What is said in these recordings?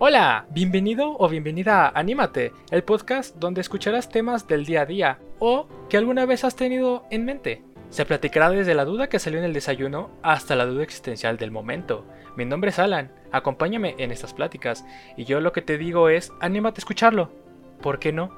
Hola, bienvenido o bienvenida a Anímate, el podcast donde escucharás temas del día a día o que alguna vez has tenido en mente. Se platicará desde la duda que salió en el desayuno hasta la duda existencial del momento. Mi nombre es Alan, acompáñame en estas pláticas y yo lo que te digo es, anímate a escucharlo. ¿Por qué no?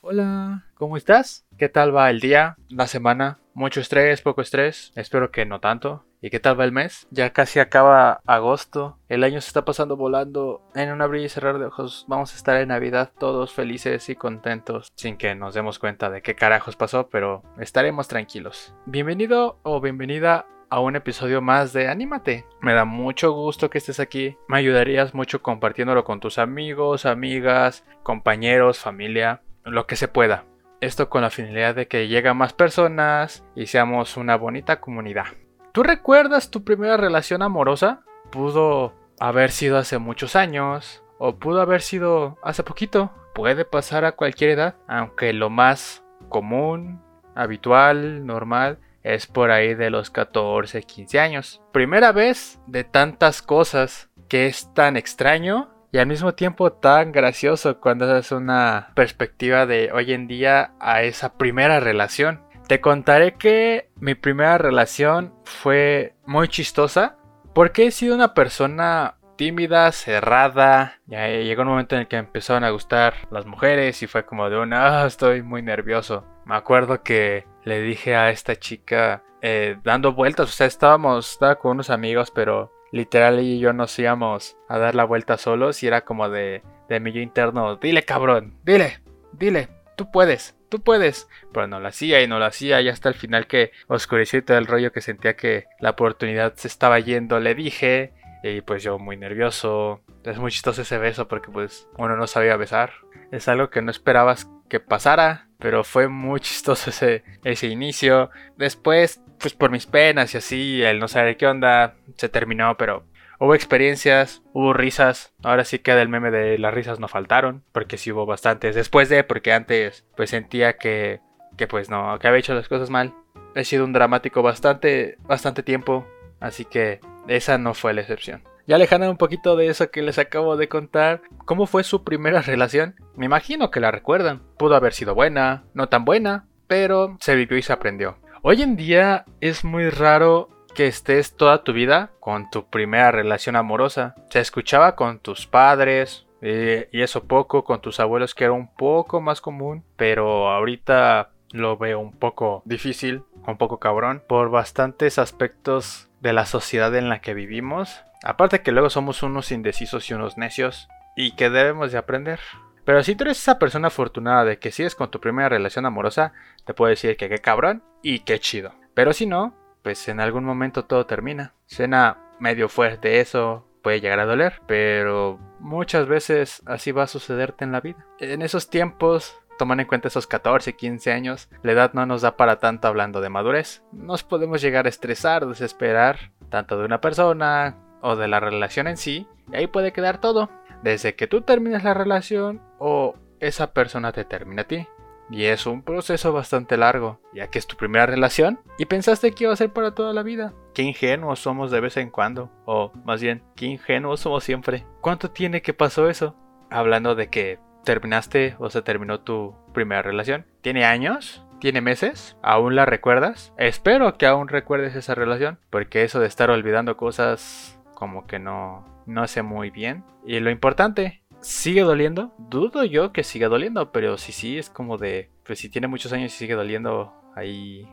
Hola, ¿cómo estás? ¿Qué tal va el día, la semana? ¿Mucho estrés, poco estrés? Espero que no tanto. ¿Y qué tal va el mes? Ya casi acaba agosto. El año se está pasando volando. En un abrir y cerrar de ojos vamos a estar en Navidad todos felices y contentos. Sin que nos demos cuenta de qué carajos pasó, pero estaremos tranquilos. Bienvenido o bienvenida a un episodio más de Anímate. Me da mucho gusto que estés aquí. Me ayudarías mucho compartiéndolo con tus amigos, amigas, compañeros, familia lo que se pueda. Esto con la finalidad de que lleguen más personas y seamos una bonita comunidad. ¿Tú recuerdas tu primera relación amorosa? Pudo haber sido hace muchos años o pudo haber sido hace poquito. Puede pasar a cualquier edad, aunque lo más común, habitual, normal, es por ahí de los 14, 15 años. Primera vez de tantas cosas que es tan extraño y al mismo tiempo tan gracioso cuando es una perspectiva de hoy en día a esa primera relación. Te contaré que mi primera relación fue muy chistosa porque he sido una persona tímida, cerrada. Llegó un momento en el que empezaron a gustar las mujeres y fue como de una, ah, estoy muy nervioso. Me acuerdo que le dije a esta chica eh, dando vueltas, o sea, estábamos, con unos amigos, pero literal y yo nos íbamos a dar la vuelta solos y era como de, de mi yo interno, dile cabrón, dile, dile, tú puedes, tú puedes. Pero no lo hacía y no lo hacía y hasta el final que oscureció todo el rollo que sentía que la oportunidad se estaba yendo, le dije. Y pues yo muy nervioso. Es muy chistoso ese beso porque pues uno no sabía besar. Es algo que no esperabas que pasara. Pero fue muy chistoso ese, ese inicio. Después pues por mis penas y así, el no saber qué onda, se terminó, pero hubo experiencias, hubo risas. Ahora sí que del meme de las risas no faltaron, porque sí hubo bastantes. Después de, porque antes pues sentía que, que pues no, que había hecho las cosas mal. He sido un dramático bastante, bastante tiempo, así que esa no fue la excepción. Ya alejando un poquito de eso que les acabo de contar, ¿cómo fue su primera relación? Me imagino que la recuerdan. Pudo haber sido buena, no tan buena, pero se vivió y se aprendió. Hoy en día es muy raro que estés toda tu vida con tu primera relación amorosa. Se escuchaba con tus padres eh, y eso poco, con tus abuelos que era un poco más común, pero ahorita lo veo un poco difícil, un poco cabrón, por bastantes aspectos de la sociedad en la que vivimos. Aparte que luego somos unos indecisos y unos necios y que debemos de aprender. Pero si tú eres esa persona afortunada de que sigues con tu primera relación amorosa, te puedo decir que qué cabrón y qué chido. Pero si no, pues en algún momento todo termina. Suena medio fuerte eso, puede llegar a doler, pero muchas veces así va a sucederte en la vida. En esos tiempos, toman en cuenta esos 14, 15 años, la edad no nos da para tanto hablando de madurez. Nos podemos llegar a estresar, desesperar, tanto de una persona o de la relación en sí, y ahí puede quedar todo desde que tú terminas la relación o esa persona te termina a ti. Y es un proceso bastante largo, ya que es tu primera relación y pensaste que iba a ser para toda la vida. Qué ingenuos somos de vez en cuando, o más bien, qué ingenuos somos siempre. ¿Cuánto tiene que pasó eso? Hablando de que terminaste o se terminó tu primera relación. ¿Tiene años? ¿Tiene meses? ¿Aún la recuerdas? Espero que aún recuerdes esa relación, porque eso de estar olvidando cosas como que no, no sé muy bien. Y lo importante, ¿sigue doliendo? Dudo yo que siga doliendo, pero si sí es como de, pues si tiene muchos años y sigue doliendo, ahí,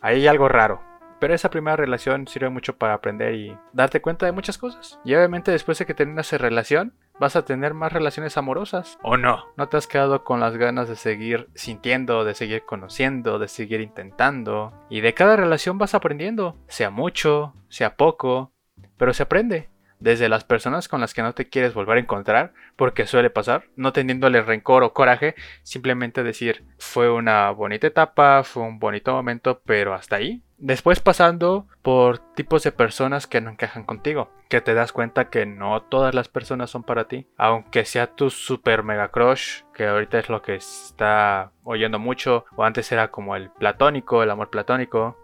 ahí hay algo raro. Pero esa primera relación sirve mucho para aprender y darte cuenta de muchas cosas. Y obviamente después de que terminas esa relación, vas a tener más relaciones amorosas. ¿O no? ¿No te has quedado con las ganas de seguir sintiendo, de seguir conociendo, de seguir intentando? Y de cada relación vas aprendiendo. Sea mucho, sea poco, pero se aprende desde las personas con las que no te quieres volver a encontrar, porque suele pasar, no teniéndole rencor o coraje, simplemente decir, fue una bonita etapa, fue un bonito momento, pero hasta ahí. Después pasando por tipos de personas que no encajan contigo, que te das cuenta que no todas las personas son para ti, aunque sea tu super mega crush, que ahorita es lo que está oyendo mucho, o antes era como el platónico, el amor platónico.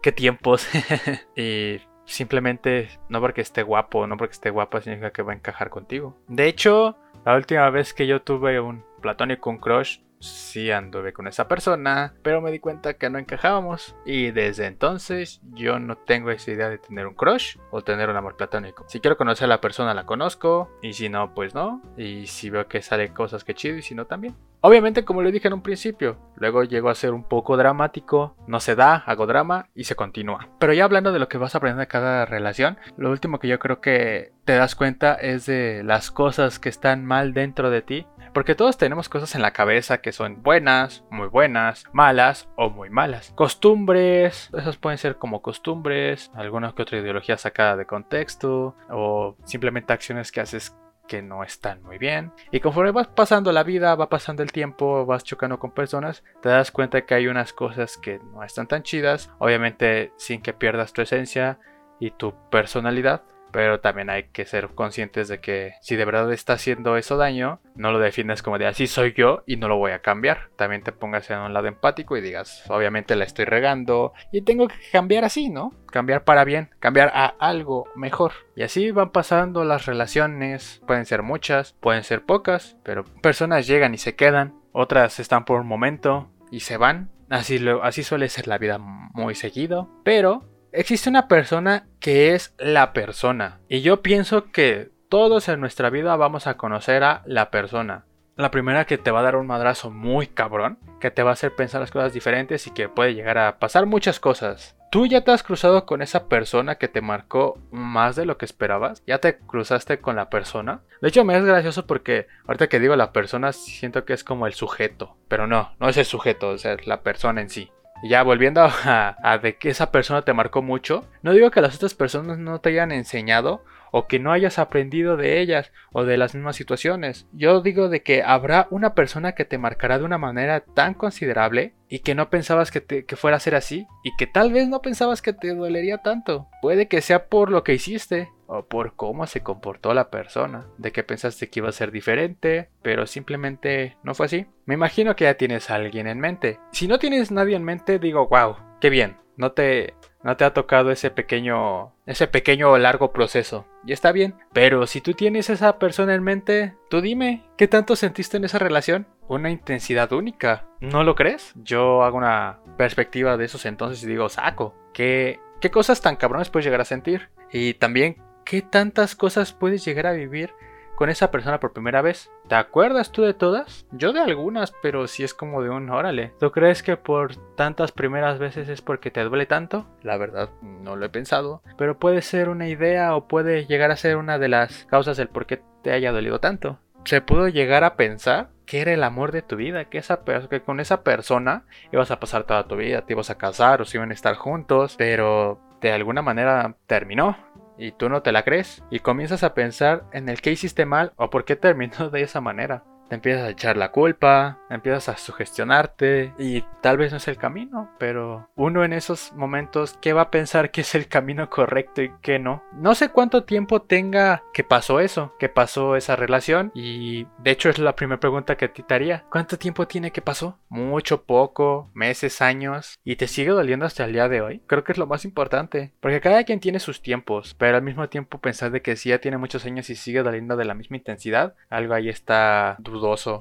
¿Qué tiempos? y simplemente no porque esté guapo, no porque esté guapa significa que va a encajar contigo. De hecho, la última vez que yo tuve un platónico, un crush, sí anduve con esa persona, pero me di cuenta que no encajábamos. Y desde entonces yo no tengo esa idea de tener un crush o tener un amor platónico. Si quiero conocer a la persona, la conozco. Y si no, pues no. Y si veo que salen cosas que chido y si no, también. Obviamente, como le dije en un principio, luego llego a ser un poco dramático, no se da, hago drama y se continúa. Pero ya hablando de lo que vas aprendiendo de cada relación, lo último que yo creo que te das cuenta es de las cosas que están mal dentro de ti porque todos tenemos cosas en la cabeza que son buenas, muy buenas, malas o muy malas. Costumbres, esas pueden ser como costumbres, alguna que otra ideología sacada de contexto o simplemente acciones que haces que no están muy bien. Y conforme vas pasando la vida, va pasando el tiempo, vas chocando con personas, te das cuenta que hay unas cosas que no están tan chidas, obviamente sin que pierdas tu esencia y tu personalidad. Pero también hay que ser conscientes de que si de verdad está haciendo eso daño, no lo defiendas como de así soy yo y no lo voy a cambiar. También te pongas en un lado empático y digas, obviamente la estoy regando y tengo que cambiar así, ¿no? Cambiar para bien, cambiar a algo mejor. Y así van pasando las relaciones, pueden ser muchas, pueden ser pocas, pero personas llegan y se quedan, otras están por un momento y se van. Así, así suele ser la vida muy seguido, pero existe una persona que es la persona. Y yo pienso que todos en nuestra vida vamos a conocer a la persona. La primera que te va a dar un madrazo muy cabrón, que te va a hacer pensar las cosas diferentes y que puede llegar a pasar muchas cosas. ¿Tú ya te has cruzado con esa persona que te marcó más de lo que esperabas? ¿Ya te cruzaste con la persona? De hecho, me es gracioso porque ahorita que digo la persona siento que es como el sujeto. Pero no, no es el sujeto, o sea, es la persona en sí. Ya volviendo a, de que esa persona te marcó mucho, no digo que las otras personas no te hayan enseñado o que no hayas aprendido de ellas o de las mismas situaciones. Yo digo de que habrá una persona que te marcará de una manera tan considerable y que no pensabas que, que fuera a ser así y que tal vez no pensabas que te dolería tanto. Puede que sea por lo que hiciste o por cómo se comportó la persona, de que pensaste que iba a ser diferente, pero simplemente no fue así. Me imagino que ya tienes a alguien en mente. Si no tienes nadie en mente, digo, wow, qué bien, no te, no te ha tocado ese pequeño, ese pequeño largo proceso. Y está bien, pero si tú tienes esa persona en mente, tú dime, ¿qué tanto sentiste en esa relación? Una intensidad única, ¿no lo crees? Yo hago una perspectiva de esos entonces y digo, saco, ¿qué, qué cosas tan cabrones puedes llegar a sentir? Y también ¿qué tantas cosas puedes llegar a vivir con esa persona por primera vez? ¿Te acuerdas tú de todas? Yo de algunas, pero si es como de un órale. ¿Tú crees que por tantas primeras veces es porque te duele tanto? La verdad, no lo he pensado. Pero puede ser una idea o puede llegar a ser una de las causas del por qué te haya dolido tanto. Se pudo llegar a pensar que era el amor de tu vida, que, esa que con esa persona ibas a pasar toda tu vida, te ibas a casar o se iban a estar juntos, pero de alguna manera terminó y tú no te la crees y comienzas a pensar en el que hiciste mal o por qué terminó de esa manera te empiezas a echar la culpa, empiezas a sugestionarte y tal vez no es el camino, pero uno en esos momentos, ¿qué va a pensar que es el camino correcto y qué no? No sé cuánto tiempo tenga que pasó eso, que pasó esa relación y de hecho es la primera pregunta que te haría. ¿Cuánto tiempo tiene que pasó? Mucho, poco, meses, años y te sigue doliendo hasta el día de hoy. Creo que es lo más importante, porque cada quien tiene sus tiempos, pero al mismo tiempo pensar de que si ya tiene muchos años y sigue doliendo de la misma intensidad, algo ahí está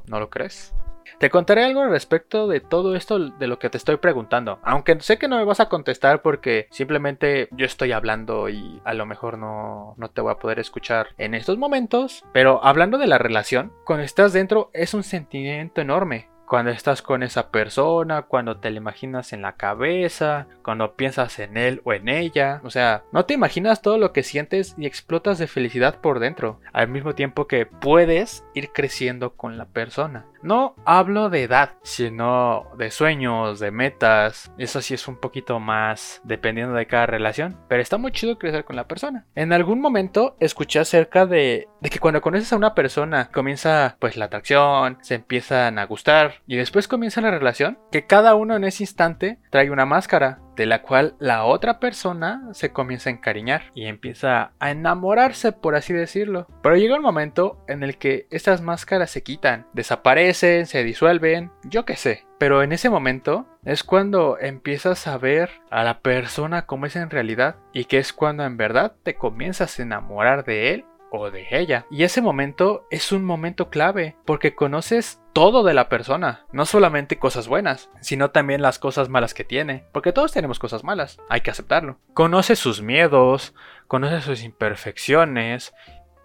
¿no lo crees? Te contaré algo respecto de todo esto de lo que te estoy preguntando, aunque sé que no me vas a contestar porque simplemente yo estoy hablando y a lo mejor no, no te voy a poder escuchar en estos momentos, pero hablando de la relación, cuando estás dentro es un sentimiento enorme, cuando estás con esa persona, cuando te la imaginas en la cabeza, cuando piensas en él o en ella. O sea, no te imaginas todo lo que sientes y explotas de felicidad por dentro, al mismo tiempo que puedes ir creciendo con la persona. No hablo de edad, sino de sueños, de metas. Eso sí es un poquito más dependiendo de cada relación. Pero está muy chido crecer con la persona. En algún momento escuché acerca de, de que cuando conoces a una persona comienza pues la atracción, se empiezan a gustar y después comienza la relación. Que cada uno en ese instante trae una máscara de la cual la otra persona se comienza a encariñar y empieza a enamorarse, por así decirlo. Pero llega un momento en el que estas máscaras se quitan, desaparecen, se disuelven, yo qué sé. Pero en ese momento Es cuando empiezas a ver a la persona como es en realidad y que es cuando en verdad te comienzas a enamorar de él o de ella. Y ese momento es un momento clave porque conoces todo de la persona, no solamente cosas buenas, sino también las cosas malas que tiene, porque todos tenemos cosas malas, hay que aceptarlo. Conoces sus miedos, conoces sus imperfecciones,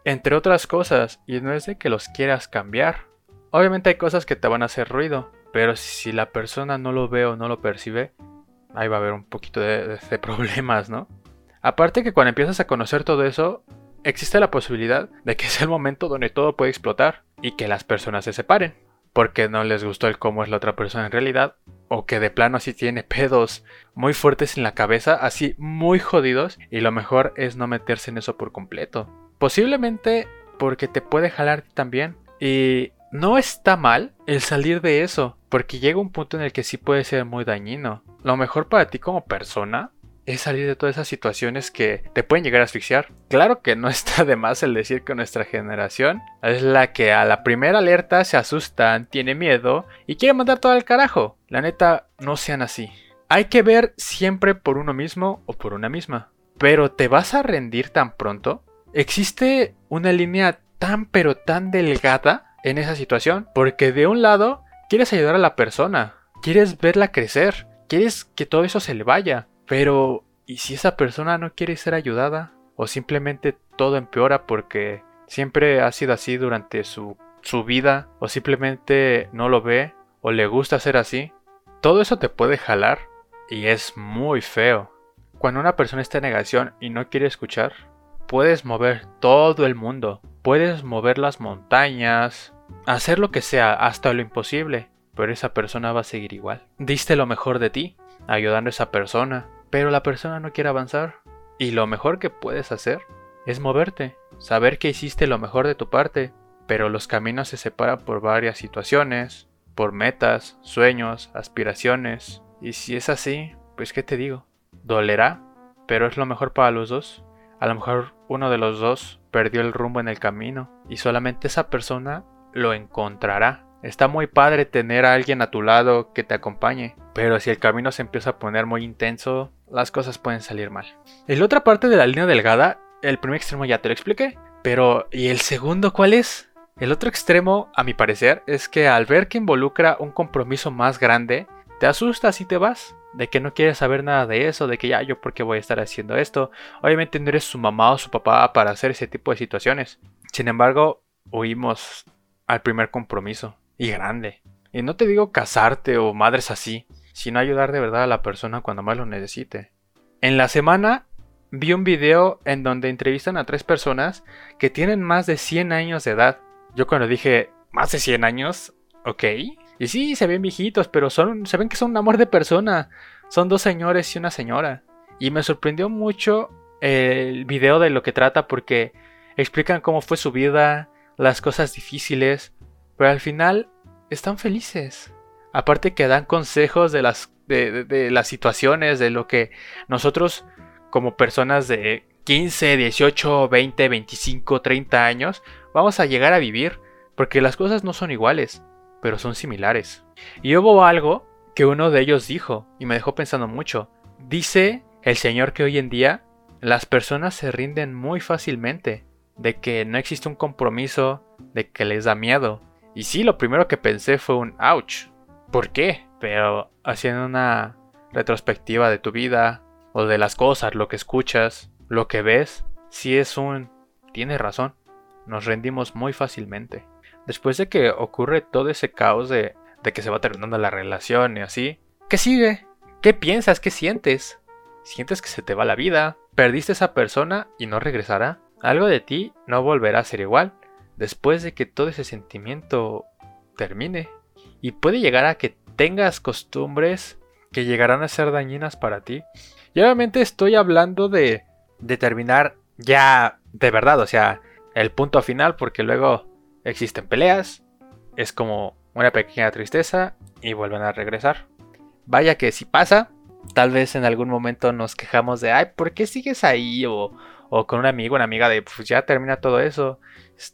entre otras cosas, y no es de que los quieras cambiar. Obviamente hay cosas que te van a hacer ruido, pero si la persona no lo ve o no lo percibe, ahí va a haber un poquito de problemas, ¿no? Aparte que cuando empiezas a conocer todo eso, existe la posibilidad de que sea el momento donde todo puede explotar y que las personas se separen. Porque no les gustó el cómo es la otra persona en realidad. O que de plano así tiene pedos muy fuertes en la cabeza, así muy jodidos. Y lo mejor es no meterse en eso por completo. Posiblemente porque te puede jalar también. Y no está mal el salir de eso. Porque llega un punto en el que sí puede ser muy dañino. Lo mejor para ti como persona es salir de todas esas situaciones que te pueden llegar a asfixiar. Claro que no está de más el decir que nuestra generación es la que a la primera alerta se asustan, tiene miedo y quiere mandar todo al carajo. La neta, no sean así. Hay que ver siempre por uno mismo o por una misma. Pero ¿te vas a rendir tan pronto? Existe una línea tan pero tan delgada en esa situación porque de un lado quieres ayudar a la persona, quieres verla crecer, quieres que todo eso se le vaya, pero, ¿y si esa persona no quiere ser ayudada? ¿O simplemente todo empeora porque siempre ha sido así durante su, su vida? ¿O simplemente no lo ve? ¿O le gusta ser así? Todo eso te puede jalar y es muy feo. Cuando una persona está en negación y no quiere escuchar, puedes mover todo el mundo, puedes mover las montañas, hacer lo que sea, hasta lo imposible, pero esa persona va a seguir igual. Diste lo mejor de ti, ayudando a esa persona, pero la persona no quiere avanzar. Y lo mejor que puedes hacer es moverte, saber que hiciste lo mejor de tu parte, pero los caminos se separan por varias situaciones, por metas, sueños, aspiraciones. Y si es así, pues qué te digo, dolerá, pero es lo mejor para los dos. A lo mejor uno de los dos perdió el rumbo en el camino y solamente esa persona lo encontrará Está muy padre tener a alguien a tu lado que te acompañe, pero si el camino se empieza a poner muy intenso, las cosas pueden salir mal. En la otra parte de la línea delgada, el primer extremo ya te lo expliqué, pero ¿y el segundo cuál es? El otro extremo, a mi parecer, es que al ver que involucra un compromiso más grande, te asustas y te vas. De que no quieres saber nada de eso, de que ya yo por qué voy a estar haciendo esto. Obviamente no eres su mamá o su papá para hacer ese tipo de situaciones. Sin embargo, huimos al primer compromiso y grande. Y no te digo casarte o madres así, sino ayudar de verdad a la persona cuando más lo necesite. En la semana vi un video en donde entrevistan a tres personas que tienen más de 100 años de edad. Yo cuando dije, más de 100 años, ok. Y sí, se ven viejitos, pero son, se ven que son un amor de persona. Son dos señores y una señora. Y me sorprendió mucho el video de lo que trata porque explican cómo fue su vida, las cosas difíciles, pero al final están felices. Aparte que dan consejos de las, de, las situaciones, de lo que nosotros como personas de 15, 18, 20, 25, 30 años vamos a llegar a vivir. Porque las cosas no son iguales, pero son similares. Y hubo algo que uno de ellos dijo y me dejó pensando mucho. Dice el Señor que hoy en día las personas se rinden muy fácilmente, de que no existe un compromiso, de que les da miedo, y sí, lo primero que pensé fue un ouch. ¿Por qué? Pero haciendo una retrospectiva de tu vida o de las cosas, lo que escuchas, lo que ves, sí es un... Tienes razón. Nos rendimos muy fácilmente. Después de que ocurre todo ese caos de, de que se va terminando la relación y así, ¿qué sigue? ¿Qué piensas? ¿Qué sientes? ¿Sientes que se te va la vida? ¿Perdiste esa persona y no regresará? Algo de ti no volverá a ser igual después de que todo ese sentimiento termine. Y puede llegar a que tengas costumbres que llegarán a ser dañinas para ti. Y obviamente estoy hablando de, de terminar ya de verdad, o sea, el punto final, porque luego existen peleas, es como una pequeña tristeza y vuelven a regresar. Vaya que si pasa, tal vez en algún momento nos quejamos de, ay, ¿por qué sigues ahí? O, o con un amigo, una amiga de, pues ya termina todo eso.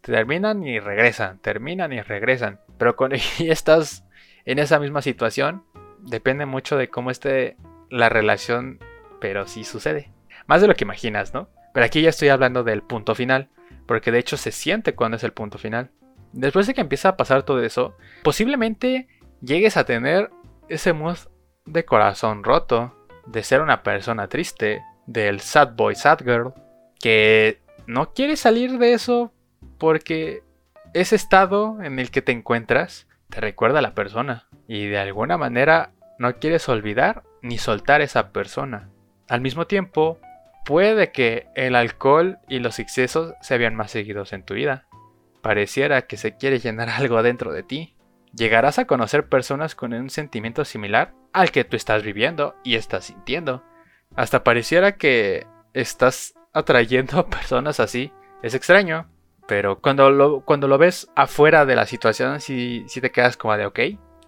Terminan y regresan, terminan y regresan. Pero cuando estás en esa misma situación, Depende mucho de cómo esté la relación, pero sí sucede. Más de lo que imaginas, ¿no? Pero aquí ya estoy hablando del punto final, porque de hecho se siente cuando es el punto final. Después de que empieza a pasar todo eso, posiblemente llegues a tener ese mood de corazón roto, de ser una persona triste, del sad boy, sad girl, que no quiere salir de eso porque ese estado en el que te encuentras te recuerda a la persona y de alguna manera no quieres olvidar ni soltar esa persona. Al mismo tiempo, puede que el alcohol y los excesos se vean más seguidos en tu vida. Pareciera que se quiere llenar algo dentro de ti. Llegarás a conocer personas con un sentimiento similar al que tú estás viviendo y estás sintiendo. Hasta pareciera que estás atrayendo a personas así. Es extraño, pero cuando lo, cuando lo ves afuera de la situación, sí, te quedas como de, ok,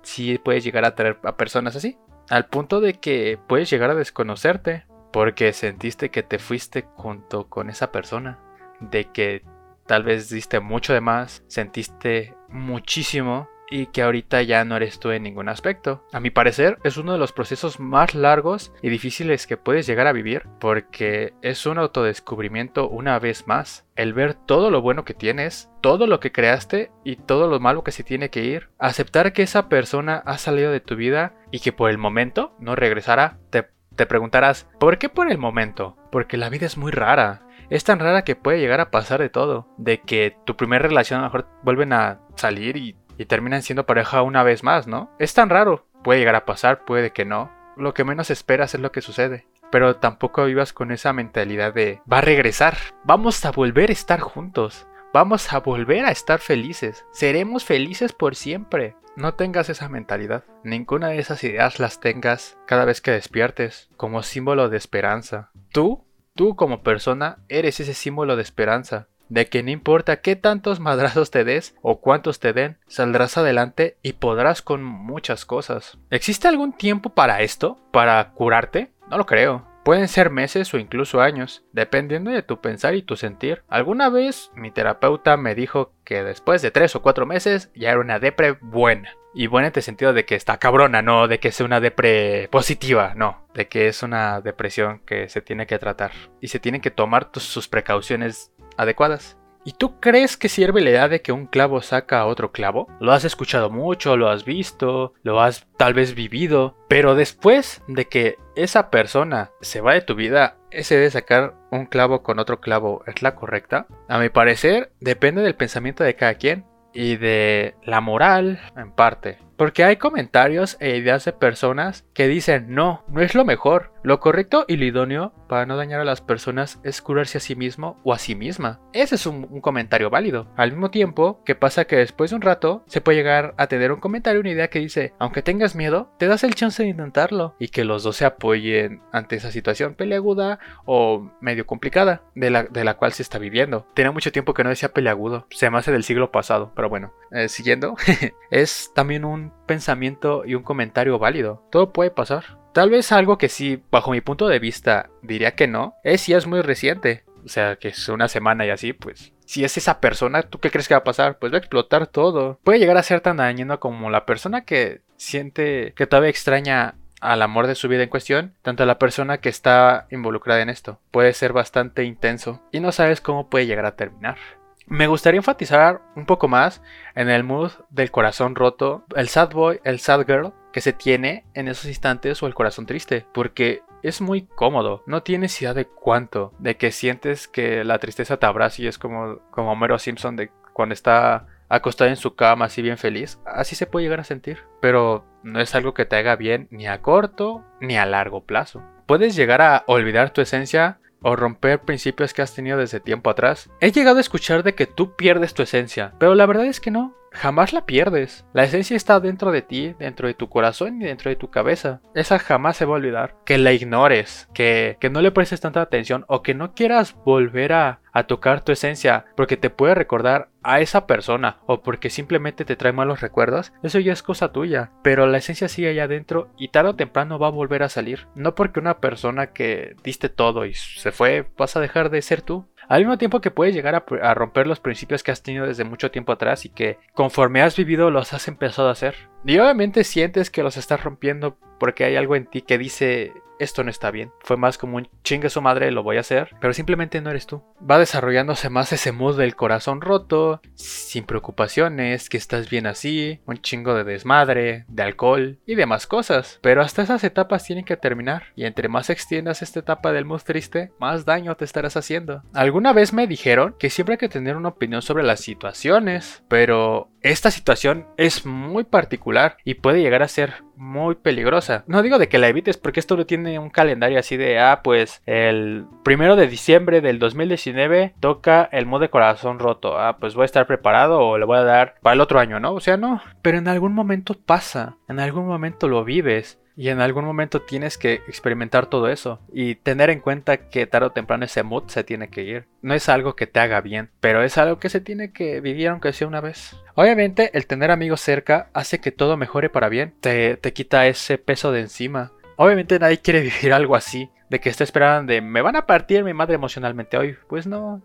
sí puedes llegar a atraer a personas así. Al punto de que puedes llegar a desconocerte porque sentiste que te fuiste junto con esa persona. De que tal vez diste mucho de más, sentiste muchísimo y que ahorita ya no eres tú en ningún aspecto. A mi parecer es uno de los procesos más largos y difíciles que puedes llegar a vivir porque es un autodescubrimiento una vez más. El ver todo lo bueno que tienes, todo lo que creaste y todo lo malo que se tiene que ir. Aceptar que esa persona ha salido de tu vida y que por el momento no regresará. Te, te preguntarás, ¿por qué por el momento? Porque la vida es muy rara. Es tan rara que puede llegar a pasar de todo. De que tu primera relación a lo mejor vuelven a salir y y terminan siendo pareja una vez más, ¿no? Es tan raro. Puede llegar a pasar, puede que no. Lo que menos esperas es lo que sucede. Pero tampoco vivas con esa mentalidad de va a regresar. Vamos a volver a estar juntos. Vamos a volver a estar felices. Seremos felices por siempre. No tengas esa mentalidad. Ninguna de esas ideas las tengas cada vez que despiertes como símbolo de esperanza. Tú, tú como persona, eres ese símbolo de esperanza de que no importa qué tantos madrazos te des o cuántos te den, saldrás adelante y podrás con muchas cosas. ¿Existe algún tiempo para esto? ¿Para curarte? No lo creo. Pueden ser meses o incluso años, dependiendo de tu pensar y tu sentir. Alguna vez mi terapeuta me dijo que después de 3 o 4 meses ya era una depre buena. Y buena en el sentido de que está cabrona, no de que sea una depre positiva, no. De que es una depresión que se tiene que tratar. Y se tienen que tomar sus precauciones adecuadas. ¿Y tú crees que sirve la idea de que un clavo saca a otro clavo? Lo has escuchado mucho, lo has visto, lo has tal vez vivido, pero después de que esa persona se va de tu vida, ese de sacar un clavo con otro clavo es la correcta? A mi parecer, depende del pensamiento de cada quien y de la moral en parte. Porque hay comentarios e ideas de personas que dicen no, no es lo mejor. Lo correcto y lo idóneo para no dañar a las personas es curarse a sí mismo o a sí misma. Ese es un, comentario válido. Al mismo tiempo, que pasa que después de un rato se puede llegar a tener un comentario, una idea que dice, aunque tengas miedo, te das el chance de intentarlo y que los dos se apoyen ante esa situación peleaguda o medio complicada de la, de la cual se está viviendo. Tenía mucho tiempo que no decía peleagudo, se me hace del siglo pasado, pero bueno, eh, siguiendo, es también un pensamiento y un comentario válido. Todo puede pasar. Tal vez algo que sí, bajo mi punto de vista, diría que no, es si es muy reciente. O sea, que es una semana y así, pues. Si es esa persona, ¿tú qué crees que va a pasar? Pues va a explotar todo. Puede llegar a ser tan dañino como la persona que siente que todavía extraña al amor de su vida en cuestión, tanto la persona que está involucrada en esto. Puede ser bastante intenso y no sabes cómo puede llegar a terminar. Me gustaría enfatizar un poco más en el mood del corazón roto, el sad boy, el sad girl que se tiene en esos instantes o el corazón triste, porque es muy cómodo, no tienes idea de cuánto, de que sientes que la tristeza te abraza y es como, como Homero Simpson de cuando está acostado en su cama así bien feliz, así se puede llegar a sentir, pero no es algo que te haga bien ni a corto ni a largo plazo. Puedes llegar a olvidar tu esencia o romper principios que has tenido desde tiempo atrás. He llegado a escuchar de que tú pierdes tu esencia, pero la verdad es que no jamás la pierdes. La esencia está dentro de ti, dentro de tu corazón y dentro de tu cabeza. Esa jamás se va a olvidar. Que la ignores, que, que no le prestes tanta atención o que no quieras volver a, a tocar tu esencia porque te puede recordar a esa persona o porque simplemente te trae malos recuerdos, eso ya es cosa tuya. Pero la esencia sigue allá adentro y tarde o temprano va a volver a salir. No porque una persona que diste todo y se fue vas a dejar de ser tú. Al mismo tiempo que puedes llegar a, romper los principios que has tenido desde mucho tiempo atrás y que conforme has vivido los has empezado a hacer. Y obviamente sientes que los estás rompiendo porque hay algo en ti que dice esto no está bien. Fue más como un chingue su madre, lo voy a hacer, pero simplemente no eres tú. Va desarrollándose más ese mood del corazón roto, sin preocupaciones, que estás bien así, un chingo de desmadre, de alcohol y demás cosas. Pero hasta esas etapas tienen que terminar, y entre más extiendas esta etapa del mood triste, más daño te estarás haciendo. Alguna vez me dijeron que siempre hay que tener una opinión sobre las situaciones, pero esta situación es muy particular y puede llegar a ser muy peligrosa. No digo de que la evites porque esto no tiene un calendario así de, ah, pues el primero de diciembre del 2019 toca el modo de corazón roto. Ah, pues voy a estar preparado o le voy a dar para el otro año, ¿no? O sea, no. Pero en algún momento pasa, en algún momento lo vives. Y en algún momento tienes que experimentar todo eso y tener en cuenta que tarde o temprano ese mood se tiene que ir. No es algo que te haga bien, pero es algo que se tiene que vivir aunque sea una vez. Obviamente el tener amigos cerca hace que todo mejore para bien, te, te quita ese peso de encima. Obviamente nadie quiere vivir algo así, de que esté esperando de me van a partir mi madre emocionalmente hoy. Pues no.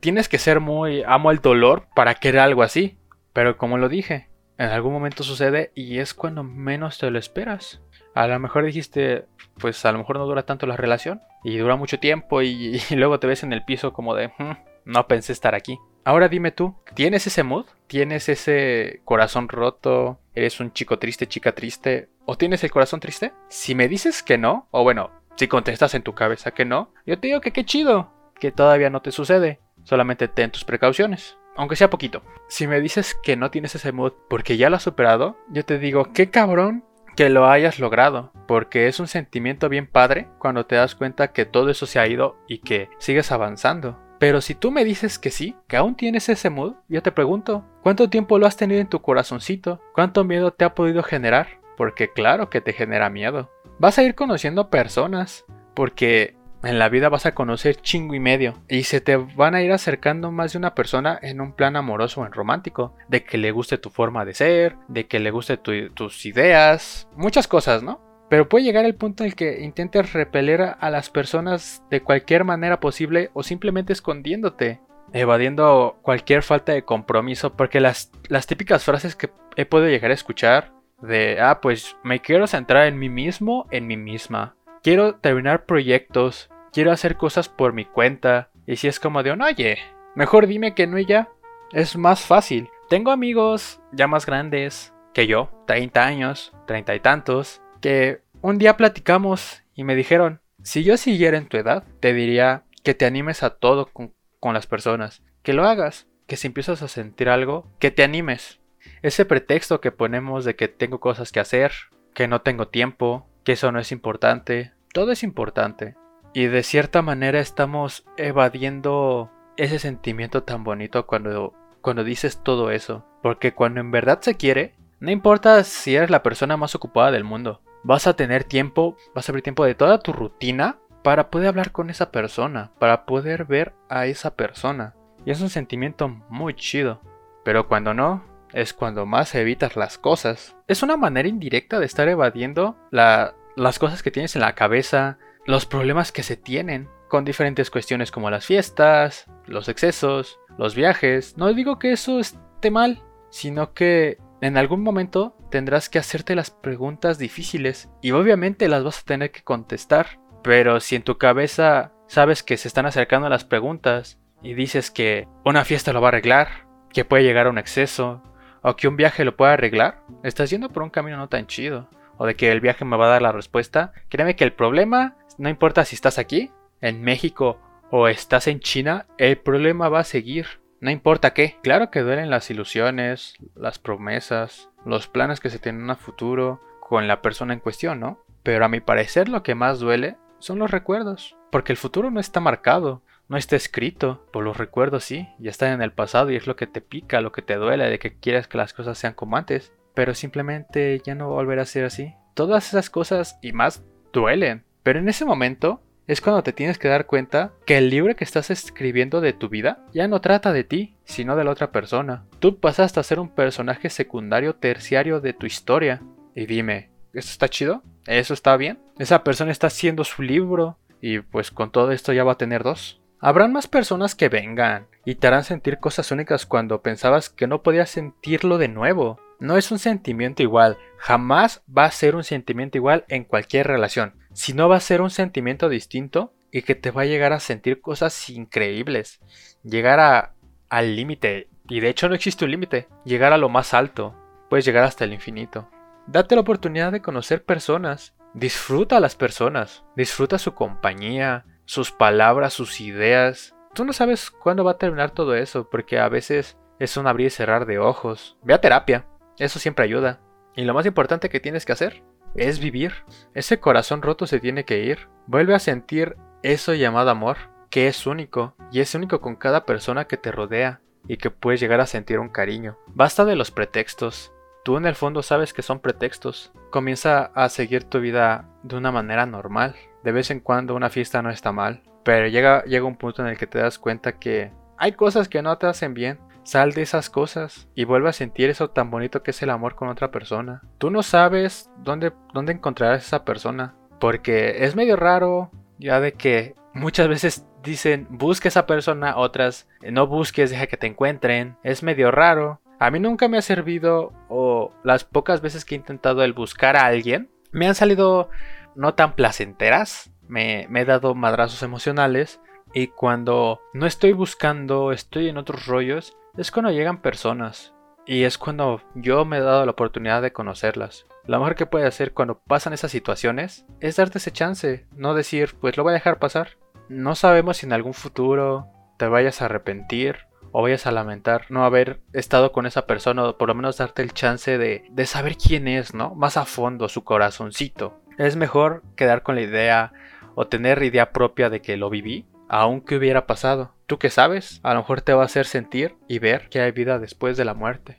Tienes que ser muy amo el dolor para querer algo así. Pero como lo dije, en algún momento sucede y es cuando menos te lo esperas. A lo mejor dijiste, pues a lo mejor no dura tanto la relación y dura mucho tiempo y, luego te ves en el piso como de, hmm, no pensé estar aquí. Ahora dime tú, ¿tienes ese mood? ¿Tienes ese corazón roto? ¿Eres un chico triste, chica triste? ¿O tienes el corazón triste? Si me dices que no, o bueno, si contestas en tu cabeza que no, yo te digo que qué chido, que todavía no te sucede. Solamente ten tus precauciones aunque sea poquito. Si me dices que no tienes ese mood porque ya lo has superado, yo te digo, qué cabrón que lo hayas logrado, porque es un sentimiento bien padre cuando te das cuenta que todo eso se ha ido y que sigues avanzando. Pero si tú me dices que sí, que aún tienes ese mood, yo te pregunto, ¿cuánto tiempo lo has tenido en tu corazoncito? ¿Cuánto miedo te ha podido generar? Porque claro que te genera miedo. Vas a ir conociendo personas, porque en la vida vas a conocer chingo y medio y se te van a ir acercando más de una persona en un plan amoroso o en romántico, de que le guste tu forma de ser, de que le guste tus ideas, muchas cosas, ¿no? Pero puede llegar el punto en el que intentes repeler a las personas de cualquier manera posible o simplemente escondiéndote, evadiendo cualquier falta de compromiso, porque las, las típicas frases que he podido llegar a escuchar de, ah, pues me quiero centrar en mí mismo, en mí misma. Quiero terminar proyectos, quiero hacer cosas por mi cuenta. Y si es como de un, oye, mejor dime que no y ya. Es más fácil. Tengo amigos ya más grandes que yo, 30 años, 30 y tantos, que un día platicamos y me dijeron, si yo siguiera en tu edad, te diría que te animes a todo con, con las personas, que lo hagas, que si empiezas a sentir algo, que te animes. Ese pretexto que ponemos de que tengo cosas que hacer, que no tengo tiempo, que eso no es importante, todo es importante. Y de cierta manera estamos evadiendo ese sentimiento tan bonito cuando, cuando dices todo eso. Porque cuando en verdad se quiere, no importa si eres la persona más ocupada del mundo. Vas a tener tiempo, vas a abrir tiempo de toda tu rutina para poder hablar con esa persona, para poder ver a esa persona. Y es un sentimiento muy chido. Pero cuando no, es cuando más evitas las cosas. Es una manera indirecta de estar evadiendo las cosas que tienes en la cabeza, los problemas que se tienen con diferentes cuestiones como las fiestas, los excesos, los viajes. No digo que eso esté mal, sino que en algún momento tendrás que hacerte las preguntas difíciles y obviamente las vas a tener que contestar. Pero si en tu cabeza sabes que se están acercando las preguntas y dices que una fiesta lo va a arreglar, que puede llegar a un exceso, o que un viaje lo puede arreglar, estás yendo por un camino no tan chido. O de que el viaje me va a dar la respuesta. Créeme que el problema no importa si estás aquí, en México o estás en China, el problema va a seguir. No importa qué. Claro que duelen las ilusiones, las promesas, los planes que se tienen a futuro con la persona en cuestión, ¿no? Pero a mi parecer lo que más duele son los recuerdos. Porque el futuro no está marcado, no está escrito. Por los recuerdos sí, ya están en el pasado y es lo que te pica, lo que te duele, de que quieres que las cosas sean como antes. Pero simplemente ya no volverá a ser así. Todas esas cosas y más duelen. Pero en ese momento es cuando te tienes que dar cuenta que el libro que estás escribiendo de tu vida ya no trata de ti, sino de la otra persona. Tú pasaste a ser un personaje secundario terciario de tu historia. Y dime, ¿esto está chido? ¿Eso está bien? Esa persona está haciendo su libro y pues con todo esto ya va a tener dos. Habrán más personas que vengan y te harán sentir cosas únicas cuando pensabas que no podías sentirlo de nuevo. No es un sentimiento igual, jamás va a ser un sentimiento igual en cualquier relación. Si no va a ser un sentimiento distinto y que te va a llegar a sentir cosas increíbles. Llegar a, al límite, y de hecho no existe un límite, llegar a lo más alto, puedes llegar hasta el infinito. Date la oportunidad de conocer personas, disfruta a las personas, disfruta su compañía, sus palabras, sus ideas. Tú no sabes cuándo va a terminar todo eso, porque a veces es un abrir y cerrar de ojos. Ve a terapia, eso siempre ayuda. Y lo más importante que tienes que hacer es vivir. Ese corazón roto se tiene que ir. Vuelve a sentir eso llamado amor, que es único, y es único con cada persona que te rodea, y que puedes llegar a sentir un cariño. Basta de los pretextos. Tú en el fondo sabes que son pretextos. Comienza a seguir tu vida de una manera normal. De vez en cuando una fiesta no está mal, pero llega, llega un punto en el que te das cuenta que hay cosas que no te hacen bien. Sal de esas cosas y vuelve a sentir eso tan bonito que es el amor con otra persona. Tú no sabes dónde, dónde encontrarás a esa persona, porque es medio raro ya de que muchas veces dicen busque a esa persona, otras no busques, deja que te encuentren. Es medio raro. A mí nunca me ha servido o las pocas veces que he intentado el buscar a alguien, me han salido no tan placenteras. Me, me he dado madrazos emocionales y cuando no estoy buscando, estoy en otros rollos, es cuando llegan personas. Y es cuando yo me he dado la oportunidad de conocerlas. Lo mejor que puedes hacer cuando pasan esas situaciones es darte ese chance, no decir, pues lo voy a dejar pasar. No sabemos si en algún futuro te vayas a arrepentir o vayas a lamentar no haber estado con esa persona o por lo menos darte el chance de, de saber quién es, ¿no? Más a fondo, su corazoncito. Es mejor quedar con la idea o tener idea propia de que lo viví, aunque hubiera pasado. Tú que sabes, a lo mejor te va a hacer sentir y ver que hay vida después de la muerte.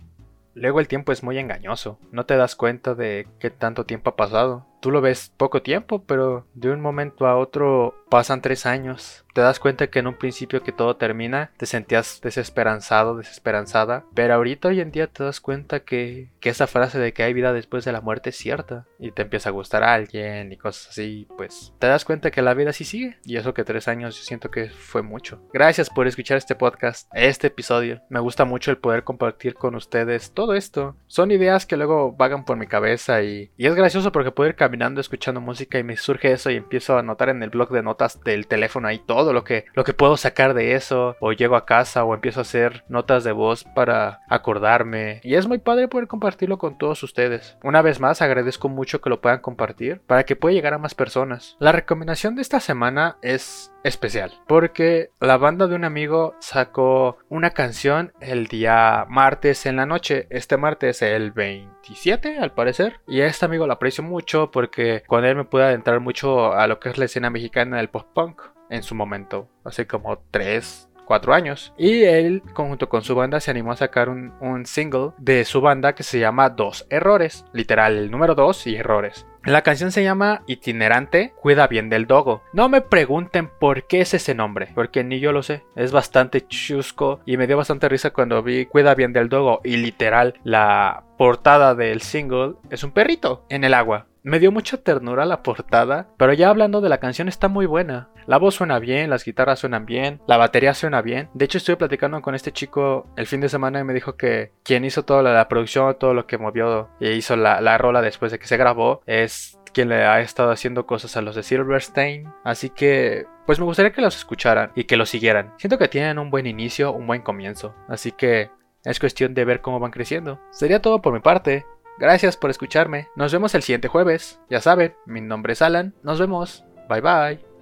Luego el tiempo es muy engañoso, no te das cuenta de qué tanto tiempo ha pasado. Tú lo ves poco tiempo, pero de un momento a otro pasan tres años te das cuenta que en un principio que todo termina te sentías desesperanzado, desesperanzada, pero ahorita hoy en día te das cuenta que, que esa frase de que hay vida después de la muerte es cierta y te empieza a gustar a alguien y cosas así, pues te das cuenta que la vida sí sigue y eso que tres años yo siento que fue mucho. Gracias por escuchar este podcast, este episodio. Me gusta mucho el poder compartir con ustedes todo esto. Son ideas que luego vagan por mi cabeza y, y es gracioso porque puedo ir caminando escuchando música y me surge eso y empiezo a anotar en el blog de notas del teléfono ahí todo lo que, lo que puedo sacar de eso, o llego a casa o empiezo a hacer notas de voz para acordarme. Y es muy padre poder compartirlo con todos ustedes. Una vez más, agradezco mucho que lo puedan compartir para que pueda llegar a más personas. La recomendación de esta semana es especial porque la banda de un amigo sacó una canción el día martes en la noche este martes el 27 al parecer y a este amigo lo aprecio mucho porque con él me pude adentrar mucho a lo que es la escena mexicana del post punk en su momento, hace como 3, 4 años. Y él, junto con su banda, se animó a sacar un, un, single de su banda que se llama Dos Errores. Literal, el número 2 y errores. La canción se llama Itinerante, cuida bien del dogo. No me pregunten por qué es ese nombre, porque ni yo lo sé. Es bastante chusco y me dio bastante risa cuando vi Cuida bien del dogo y literal la portada del single es un perrito en el agua. Me dio mucha ternura la portada, pero ya hablando de la canción está muy buena. La voz suena bien, las guitarras suenan bien, la batería suena bien. De hecho estuve platicando con este chico el fin de semana y me dijo que quien hizo toda la, producción, todo lo que movió y hizo la, la rola después de que se grabó es quien le ha estado haciendo cosas a los de Silverstein. Así que, pues me gustaría que los escucharan y que los siguieran. Siento que tienen un buen inicio, un buen comienzo. Así que es cuestión de ver cómo van creciendo. Sería todo por mi parte. Gracias por escucharme. Nos vemos el siguiente jueves. Ya saben, mi nombre es Alan. Nos vemos. Bye bye.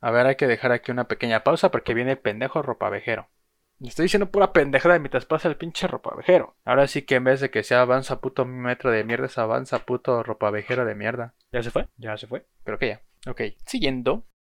A ver, hay que dejar aquí una pequeña pausa porque viene el pendejo ropavejero. Estoy diciendo pura pendejada mientras pasa el pinche ropavejero. Ahora sí que en vez de que sea avanza puto metro de mierda, es avanza puto ropavejero de mierda. ¿Ya se fue? Ya se fue. Creo que ya. Ok, siguiendo.